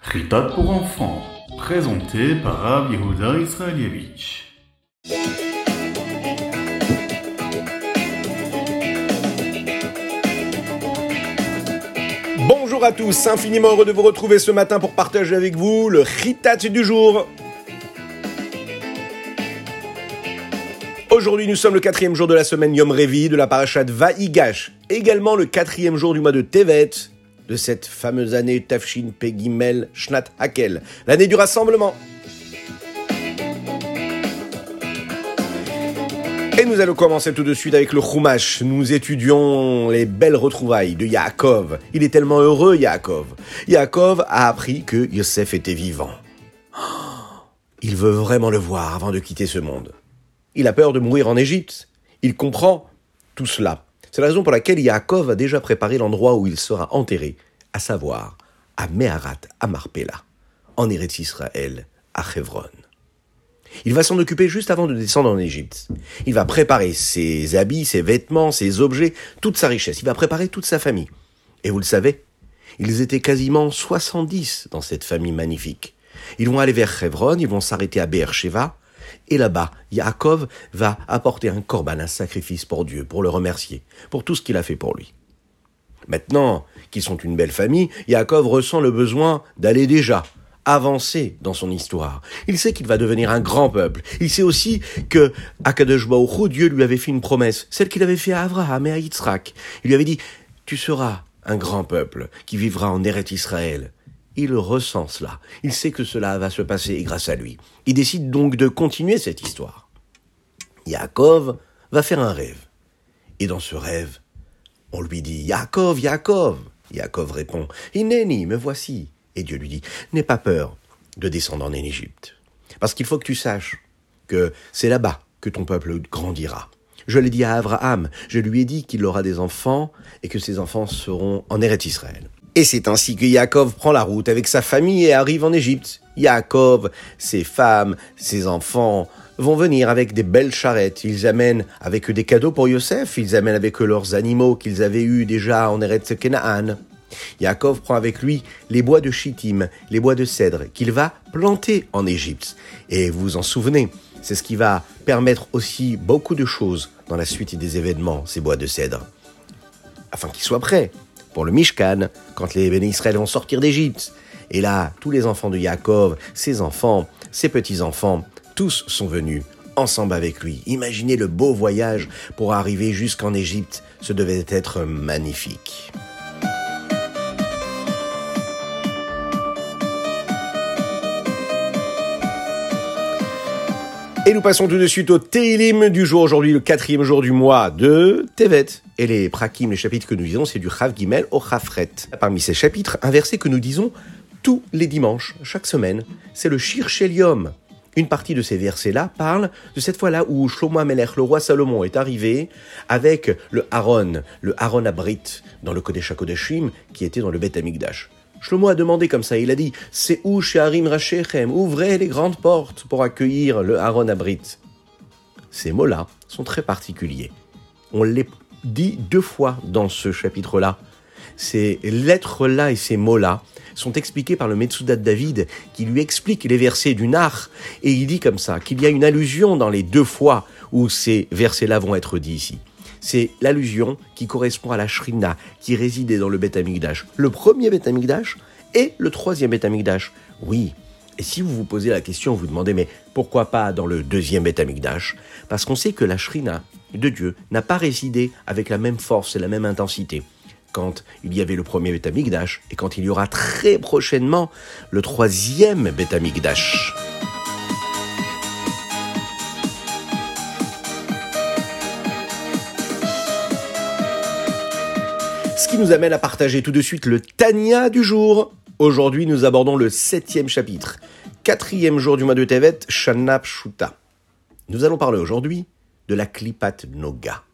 Ritat pour enfants, présenté par Rav Israelievich. Bonjour à tous, infiniment heureux de vous retrouver ce matin pour partager avec vous le Ritat du jour. Aujourd'hui, nous sommes le quatrième jour de la semaine Yom Revi de la parashat Vaïgash, également le quatrième jour du mois de Tevet, de cette fameuse année Tafshin Pegimel Shnat Hakel, l'année du rassemblement. Et nous allons commencer tout de suite avec le Chumash. Nous étudions les belles retrouvailles de Yaakov. Il est tellement heureux, Yaakov. Yaakov a appris que Yosef était vivant. Il veut vraiment le voir avant de quitter ce monde. Il a peur de mourir en Égypte. Il comprend tout cela. C'est la raison pour laquelle Yaakov a déjà préparé l'endroit où il sera enterré, à savoir à Meharat, à Marpella, en Eretz Israël, à Hebron. Il va s'en occuper juste avant de descendre en Égypte. Il va préparer ses habits, ses vêtements, ses objets, toute sa richesse. Il va préparer toute sa famille. Et vous le savez, ils étaient quasiment 70 dans cette famille magnifique. Ils vont aller vers Hebron, ils vont s'arrêter à Beersheba, et là-bas, Yaakov va apporter un korban, un sacrifice pour Dieu, pour le remercier, pour tout ce qu'il a fait pour lui. Maintenant qu'ils sont une belle famille, Yaakov ressent le besoin d'aller déjà avancer dans son histoire. Il sait qu'il va devenir un grand peuple. Il sait aussi que Akadosh Baruch Dieu lui avait fait une promesse, celle qu'il avait fait à Abraham et à Yitzhak. Il lui avait dit, tu seras un grand peuple qui vivra en Eret Israël. Il ressent cela. Il sait que cela va se passer grâce à lui. Il décide donc de continuer cette histoire. Yaakov va faire un rêve. Et dans ce rêve, on lui dit Yaakov, Yaakov. Yaakov répond Ineni, me voici. Et Dieu lui dit N'aie pas peur de descendre en Égypte. Parce qu'il faut que tu saches que c'est là-bas que ton peuple grandira. Je l'ai dit à Abraham, je lui ai dit qu'il aura des enfants et que ses enfants seront en Eretz Israël. Et c'est ainsi que Yaakov prend la route avec sa famille et arrive en Égypte. Yaakov, ses femmes, ses enfants vont venir avec des belles charrettes. Ils amènent avec eux des cadeaux pour Yosef. Ils amènent avec eux leurs animaux qu'ils avaient eus déjà en Eretz Kenaan. Yaakov prend avec lui les bois de Chittim, les bois de cèdre, qu'il va planter en Égypte. Et vous vous en souvenez, c'est ce qui va permettre aussi beaucoup de choses dans la suite des événements, ces bois de cèdre. Afin qu'ils soient prêts pour le Mishkan, quand les bénis Israël vont sortir d'Égypte. Et là, tous les enfants de Yaakov, ses enfants, ses petits-enfants, tous sont venus ensemble avec lui. Imaginez le beau voyage pour arriver jusqu'en Égypte. Ce devait être magnifique. Et nous passons tout de suite au Teilim du jour, aujourd'hui le quatrième jour du mois de Tevet. Et les prakim, les chapitres que nous disons, c'est du Chav Gimel au Chafret. Parmi ces chapitres, un verset que nous disons tous les dimanches, chaque semaine, c'est le Shir Shelium. Une partie de ces versets-là parle de cette fois-là où Shlomo Amelech, le roi Salomon, est arrivé avec le Aaron, le Aaron Abrit, dans le Kodesh HaKodeshim, qui était dans le Beth Amikdash. Shlomo a demandé comme ça, il a dit C'est où Sheharim Rachechem? Ouvrez les grandes portes pour accueillir le Aaron Abrit. Ces mots-là sont très particuliers. On les dit deux fois dans ce chapitre-là. Ces lettres-là et ces mots-là sont expliqués par le Metsudat David qui lui explique les versets du Nar et il dit comme ça qu'il y a une allusion dans les deux fois où ces versets-là vont être dits ici c'est l'allusion qui correspond à la Shrina qui résidait dans le Beth Amikdash. Le premier Beth Amikdash et le troisième Beth. Oui. Et si vous vous posez la question, vous demandez mais pourquoi pas dans le deuxième Beth Amikdash Parce qu'on sait que la Shrina de Dieu n'a pas résidé avec la même force et la même intensité quand il y avait le premier Beth Amikdash et quand il y aura très prochainement le troisième Beth. Nous amène à partager tout de suite le Tania du jour. Aujourd'hui, nous abordons le septième chapitre, quatrième jour du mois de Tevet, Shana Shuta. Nous allons parler aujourd'hui de la Klipat Noga.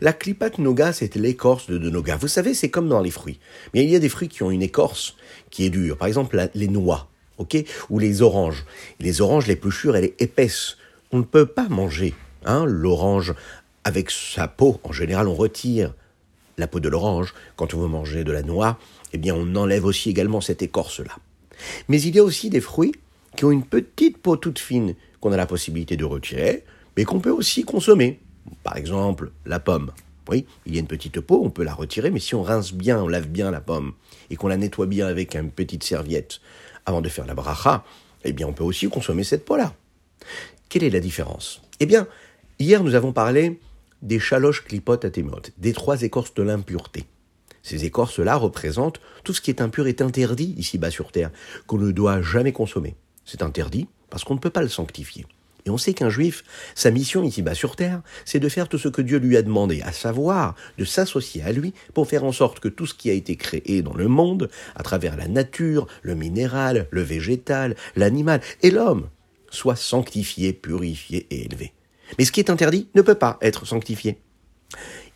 La Klipat Noga, c'est l'écorce de, Noga. Vous savez, c'est comme dans les fruits. Mais il y a des fruits qui ont une écorce qui est dure. Par exemple, les noix, ok, ou les oranges. Les oranges, sûres, elle est épaisse. On ne peut pas manger hein, l'orange avec sa peau, en général, on retire la peau de l'orange. Quand on veut manger de la noix, eh bien, on enlève aussi également cette écorce-là. Mais il y a aussi des fruits qui ont une petite peau toute fine qu'on a la possibilité de retirer, mais qu'on peut aussi consommer. Par exemple, la pomme. Oui, il y a une petite peau, on peut la retirer, mais si on rince bien, on lave bien la pomme, et qu'on la nettoie bien avec une petite serviette avant de faire la bracha, eh bien, on peut aussi consommer cette peau-là. Quelle est la différence? Eh bien, hier, nous avons parlé des chaloches clipotes atémotes, des trois écorces de l'impureté. Ces écorces-là représentent tout ce qui est impur est interdit ici-bas sur Terre, qu'on ne doit jamais consommer. C'est interdit parce qu'on ne peut pas le sanctifier. Et on sait qu'un juif, sa mission ici-bas sur terre, c'est de faire tout ce que Dieu lui a demandé, à savoir de s'associer à lui pour faire en sorte que tout ce qui a été créé dans le monde, à travers la nature, le minéral, le végétal, l'animal et l'homme, soit sanctifié, purifié et élevé. Mais ce qui est interdit ne peut pas être sanctifié.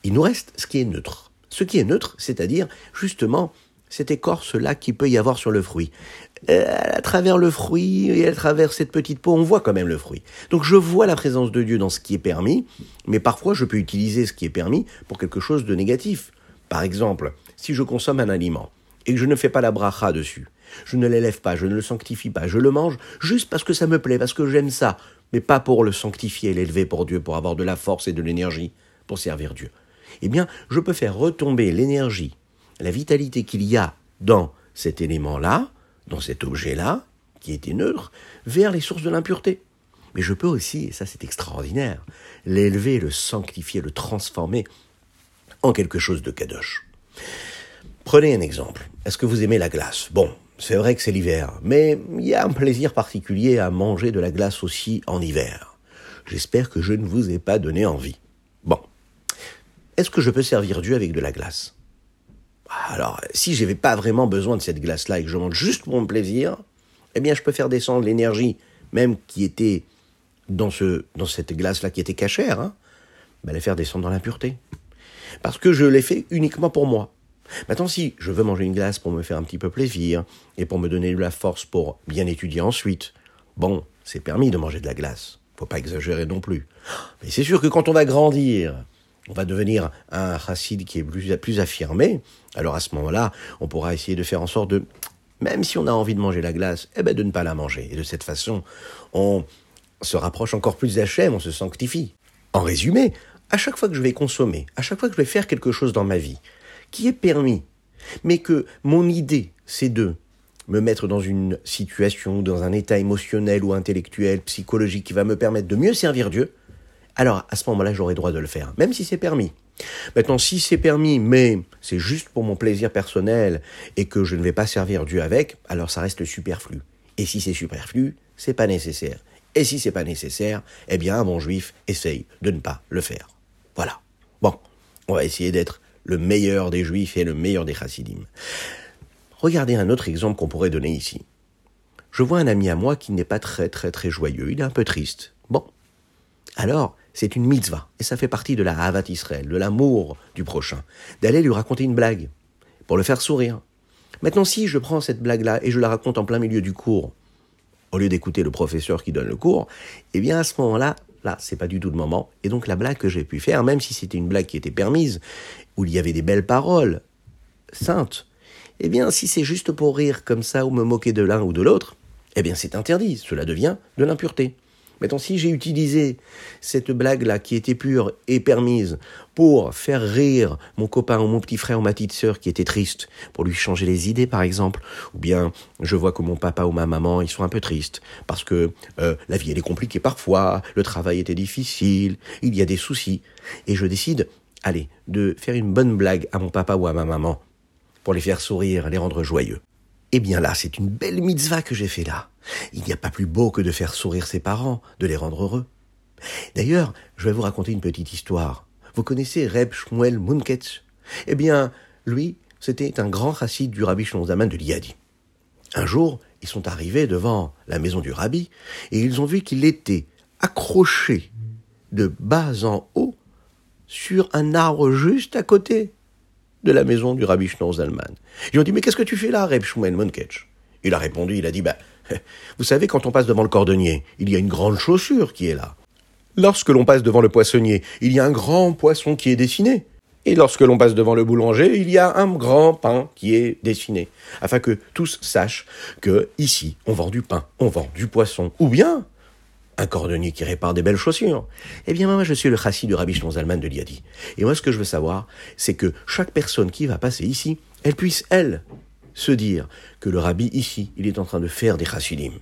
Il nous reste ce qui est neutre. Ce qui est neutre, c'est-à-dire justement cette écorce-là qui peut y avoir sur le fruit. Euh, à travers le fruit et à travers cette petite peau, on voit quand même le fruit. Donc je vois la présence de Dieu dans ce qui est permis, mais parfois je peux utiliser ce qui est permis pour quelque chose de négatif. Par exemple, si je consomme un aliment et que je ne fais pas la bracha dessus, je ne l'élève pas, je ne le sanctifie pas, je le mange juste parce que ça me plaît, parce que j'aime ça, mais pas pour le sanctifier, l'élever pour Dieu, pour avoir de la force et de l'énergie pour servir Dieu. Eh bien, je peux faire retomber l'énergie la vitalité qu'il y a dans cet élément-là, dans cet objet-là, qui était neutre, vers les sources de l'impureté. Mais je peux aussi, et ça c'est extraordinaire, l'élever, le sanctifier, le transformer en quelque chose de kadosh. Prenez un exemple. Est-ce que vous aimez la glace? Bon, c'est vrai que c'est l'hiver, mais il y a un plaisir particulier à manger de la glace aussi en hiver. J'espère que je ne vous ai pas donné envie. Bon. Est-ce que je peux servir Dieu avec de la glace? Alors, si je n'avais pas vraiment besoin de cette glace-là et que je mange juste pour mon plaisir, eh bien, je peux faire descendre l'énergie, même qui était dans, ce, dans cette glace-là qui était cachère, hein, ben, la faire descendre dans l'impureté. Parce que je l'ai fait uniquement pour moi. Maintenant, si je veux manger une glace pour me faire un petit peu plaisir et pour me donner de la force pour bien étudier ensuite, bon, c'est permis de manger de la glace. Faut pas exagérer non plus. Mais c'est sûr que quand on va grandir, on va devenir un chassid qui est plus, plus affirmé, alors à ce moment-là, on pourra essayer de faire en sorte de, même si on a envie de manger la glace, eh ben de ne pas la manger. Et de cette façon, on se rapproche encore plus d'Hachem, on se sanctifie. En résumé, à chaque fois que je vais consommer, à chaque fois que je vais faire quelque chose dans ma vie, qui est permis, mais que mon idée, c'est de me mettre dans une situation, dans un état émotionnel ou intellectuel, psychologique qui va me permettre de mieux servir Dieu, alors à ce moment-là, j'aurai droit de le faire, même si c'est permis. Maintenant, si c'est permis, mais c'est juste pour mon plaisir personnel et que je ne vais pas servir Dieu avec, alors ça reste superflu. Et si c'est superflu, c'est pas nécessaire. Et si c'est pas nécessaire, eh bien, un bon juif essaye de ne pas le faire. Voilà. Bon, on va essayer d'être le meilleur des juifs et le meilleur des chassidim. Regardez un autre exemple qu'on pourrait donner ici. Je vois un ami à moi qui n'est pas très très très joyeux, il est un peu triste. Bon. Alors, c'est une mitzvah, et ça fait partie de la Havat Israël, de l'amour du prochain, d'aller lui raconter une blague, pour le faire sourire. Maintenant, si je prends cette blague-là et je la raconte en plein milieu du cours, au lieu d'écouter le professeur qui donne le cours, eh bien à ce moment-là, là, c'est pas du tout le moment. Et donc la blague que j'ai pu faire, même si c'était une blague qui était permise, où il y avait des belles paroles saintes, eh bien si c'est juste pour rire comme ça ou me moquer de l'un ou de l'autre, eh bien c'est interdit. Cela devient de l'impureté. Maintenant, si j'ai utilisé cette blague-là qui était pure et permise pour faire rire mon copain ou mon petit frère ou ma petite sœur qui était triste, pour lui changer les idées par exemple, ou bien je vois que mon papa ou ma maman ils sont un peu tristes parce que euh, la vie elle est compliquée parfois, le travail était difficile, il y a des soucis, et je décide, allez, de faire une bonne blague à mon papa ou à ma maman pour les faire sourire, les rendre joyeux. Eh bien là, c'est une belle mitzvah que j'ai fait là. Il n'y a pas plus beau que de faire sourire ses parents, de les rendre heureux. D'ailleurs, je vais vous raconter une petite histoire. Vous connaissez Reb Shmuel Munketz Eh bien, lui, c'était un grand chassid du rabbi Zaman de Liadi. Un jour, ils sont arrivés devant la maison du rabbi et ils ont vu qu'il était accroché de bas en haut sur un arbre juste à côté de la maison du rabbi Zalman. Ils ont dit, mais qu'est-ce que tu fais là, Reb Shmuel Il a répondu, il a dit, bah, vous savez, quand on passe devant le cordonnier, il y a une grande chaussure qui est là. Lorsque l'on passe devant le poissonnier, il y a un grand poisson qui est dessiné. Et lorsque l'on passe devant le boulanger, il y a un grand pain qui est dessiné, afin que tous sachent que ici, on vend du pain, on vend du poisson, ou bien un cordonnier qui répare des belles chaussures. Eh bien, moi, je suis le chassis de Rabbi Zalman de Liadi. Et moi, ce que je veux savoir, c'est que chaque personne qui va passer ici, elle puisse, elle, se dire que le rabbi ici, il est en train de faire des chassidim.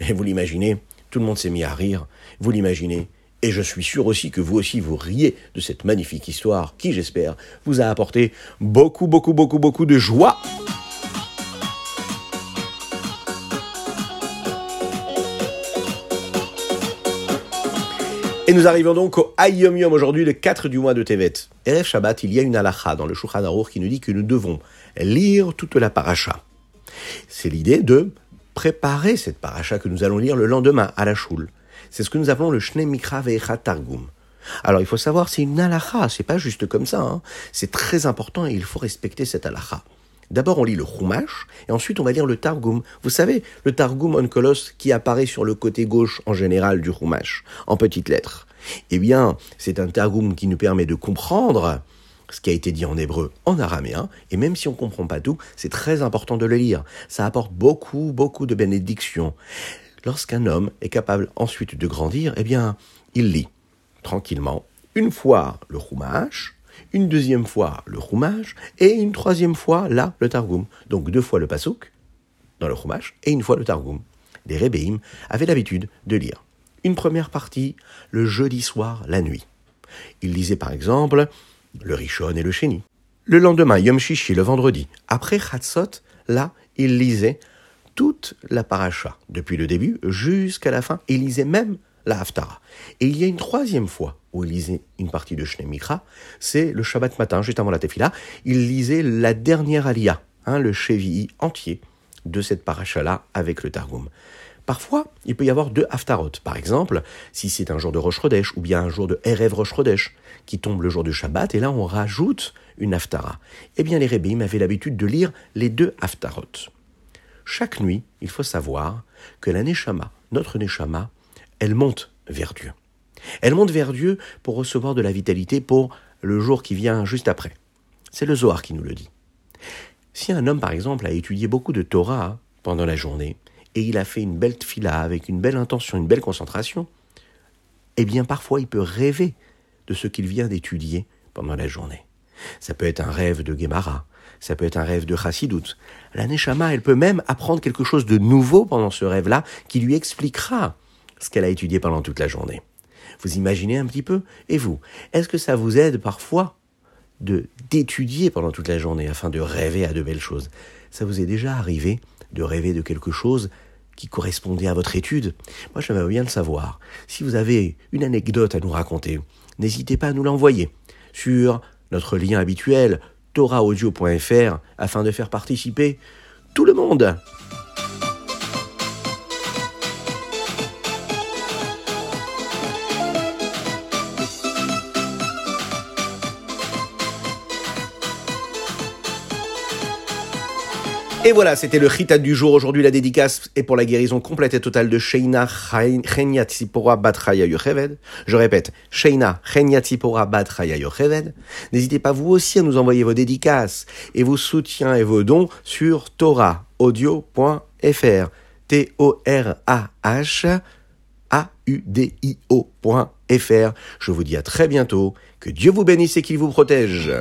Et vous l'imaginez, tout le monde s'est mis à rire, vous l'imaginez, et je suis sûr aussi que vous aussi vous riez de cette magnifique histoire qui, j'espère, vous a apporté beaucoup, beaucoup, beaucoup, beaucoup de joie. Et nous arrivons donc au Ayom Yom aujourd'hui, le 4 du mois de Tevet. Erev Shabbat, il y a une halakha dans le Shulchan Aruch qui nous dit que nous devons lire toute la paracha. C'est l'idée de préparer cette paracha que nous allons lire le lendemain à la choule. C'est ce que nous appelons le Shnei Mikra Ve'echa Targum. Alors il faut savoir, c'est une halakha, c'est pas juste comme ça. Hein. C'est très important et il faut respecter cette halakha. D'abord, on lit le Chumash, et ensuite on va lire le Targum. Vous savez, le Targum Onkelos qui apparaît sur le côté gauche en général du Chumash, en petites lettres. Eh bien, c'est un Targum qui nous permet de comprendre ce qui a été dit en hébreu, en araméen, et même si on ne comprend pas tout, c'est très important de le lire. Ça apporte beaucoup, beaucoup de bénédictions. Lorsqu'un homme est capable ensuite de grandir, eh bien, il lit tranquillement, une fois le Chumash, une deuxième fois le Chumash, et une troisième fois, là, le Targum. Donc deux fois le Pasuk, dans le Chumash, et une fois le Targum. Les Rebbeim avaient l'habitude de lire une première partie le jeudi soir, la nuit. Ils lisaient par exemple le Rishon et le Sheni. Le lendemain, Yom Shishi, le vendredi, après Chatzot, là, ils lisaient toute la paracha, depuis le début jusqu'à la fin. Il lisait même la Haftara. Et il y a une troisième fois où il lisait une partie de Shnei Mikra, c'est le Shabbat matin, juste avant la Tefila. Il lisait la dernière Aliyah, hein, le Chevi entier de cette paracha-là avec le Targum. Parfois, il peut y avoir deux haftarot. Par exemple, si c'est un jour de Rosh Chodesh ou bien un jour de Erev Rosh Chodesh qui tombe le jour du Shabbat, et là on rajoute une haftara. Eh bien, les Rebbeim avaient l'habitude de lire les deux haftarot. Chaque nuit, il faut savoir que la Neshama, notre Neshama, elle monte vers Dieu. Elle monte vers Dieu pour recevoir de la vitalité pour le jour qui vient juste après. C'est le Zohar qui nous le dit. Si un homme, par exemple, a étudié beaucoup de Torah pendant la journée, et il a fait une belle fila avec une belle intention, une belle concentration, eh bien parfois il peut rêver de ce qu'il vient d'étudier pendant la journée. Ça peut être un rêve de Gemara, ça peut être un rêve de Chassidut. La Neshama, elle peut même apprendre quelque chose de nouveau pendant ce rêve-là qui lui expliquera ce qu'elle a étudié pendant toute la journée. Vous imaginez un petit peu? Et vous, est-ce que ça vous aide parfois de d'étudier pendant toute la journée afin de rêver à de belles choses? Ça vous est déjà arrivé de rêver de quelque chose qui correspondait à votre étude? Moi, j'aimerais bien le savoir. Si vous avez une anecdote à nous raconter, n'hésitez pas à nous l'envoyer sur notre lien habituel torahaudio.fr afin de faire participer tout le monde. Et voilà, c'était le Chitat du jour. Aujourd'hui, la dédicace est pour la guérison complète et totale de Sheina Chenya Batraya Yocheved. Je répète, Sheina Chenya Batraya Yocheved. N'hésitez pas vous aussi à nous envoyer vos dédicaces et vos soutiens et vos dons sur torahaudio.fr. T-O-R-A-H A-U-D-I-O.fr. Je vous dis à très bientôt. Que Dieu vous bénisse et qu'il vous protège.